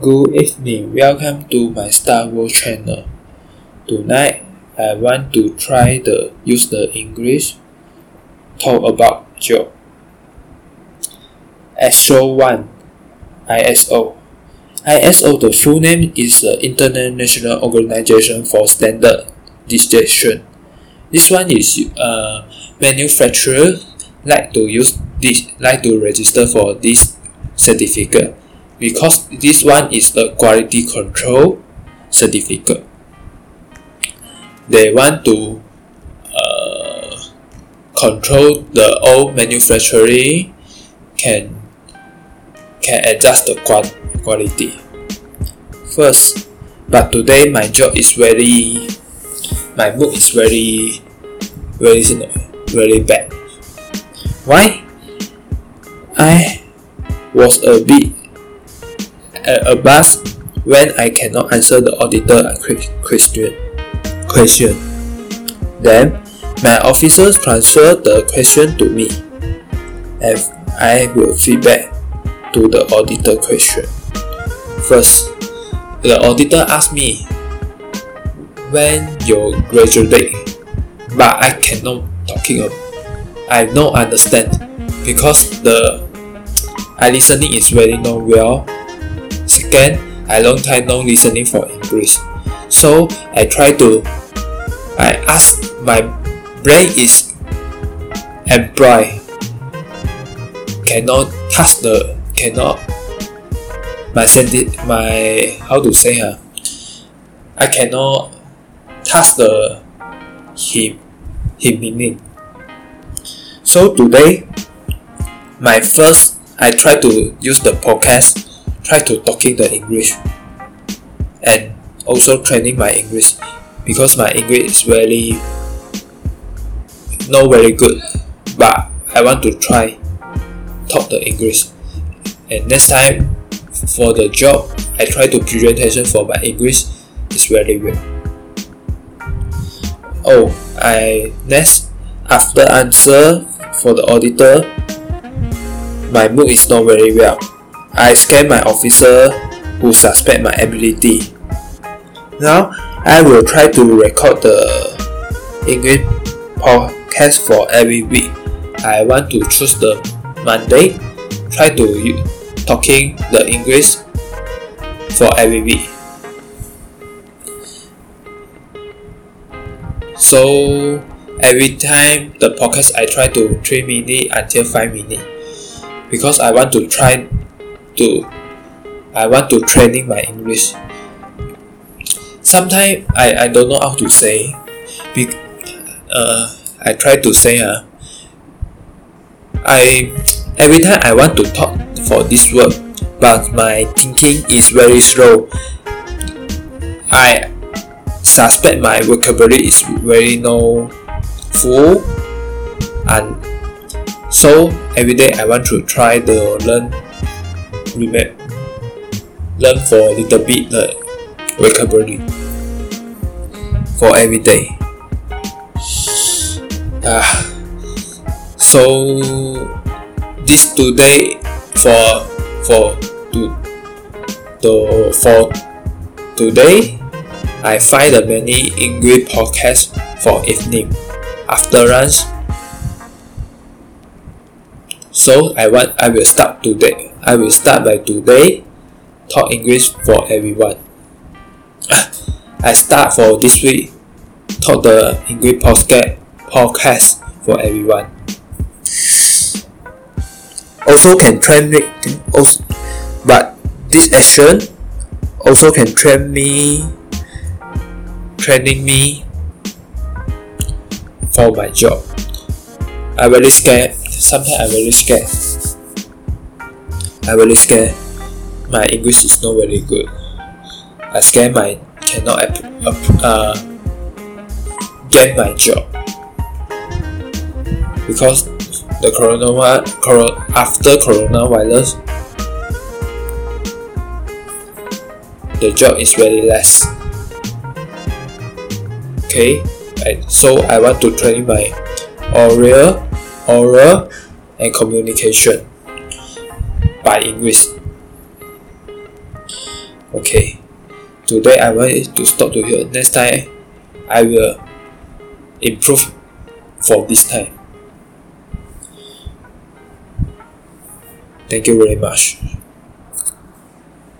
Good evening, welcome to my Star Wars channel. Tonight, I want to try the use the English talk about job. ISO 1 ISO ISO the full name is the International Organization for Standardization. This one is uh, manufacturer like to use this like to register for this certificate because this one is the quality control certificate. They want to uh, control the old manufacturing can can adjust the quality. First, but today my job is very my mood is very very very bad. Why? I was a bit a bus when I cannot answer the auditor question. question. Then my officers transfer the question to me and I will feedback to the auditor question. First, the auditor asked me when you graduate, but I cannot talking of I don't understand because the I listening is very not well Second, I long time no listening for English. So I try to I ask my brain is employed cannot touch the cannot my senti my how to say huh? I cannot touch the him him meaning. So today my first I try to use the podcast try to talking the English and also training my English because my English is really not very good but I want to try talk the English. And next time for the job I try to presentation for my English is very well oh I next after answer for the auditor my mood is not very well I scan my officer who suspect my ability. Now I will try to record the English podcast for every week. I want to choose the Monday, try to talking the English for every week. So every time the podcast I try to 3 minutes until 5 minutes because I want to try to I want to training my English. Sometimes I, I don't know how to say. Be, uh, I try to say uh, I every time I want to talk for this word, but my thinking is very slow. I suspect my vocabulary is very no full and so every day I want to try to learn remember learn for a little bit the vocabulary for every day. Uh, so this today for for to, to for today I find the many English podcasts for evening after lunch. So I want I will start today I will start by today talk English for everyone. I start for this week talk the English podcast podcast for everyone. Also can train me also but this action also can train me training me for my job. I very scared. Sometimes I'm very scared I'm really scared. My English is not very good. I scared my cannot uh, get my job because the corona after coronavirus the job is very less. Okay, right. so I want to train my oral, oral, and communication by English. Okay, today I want to stop to here. Next time, I will improve for this time. Thank you very much.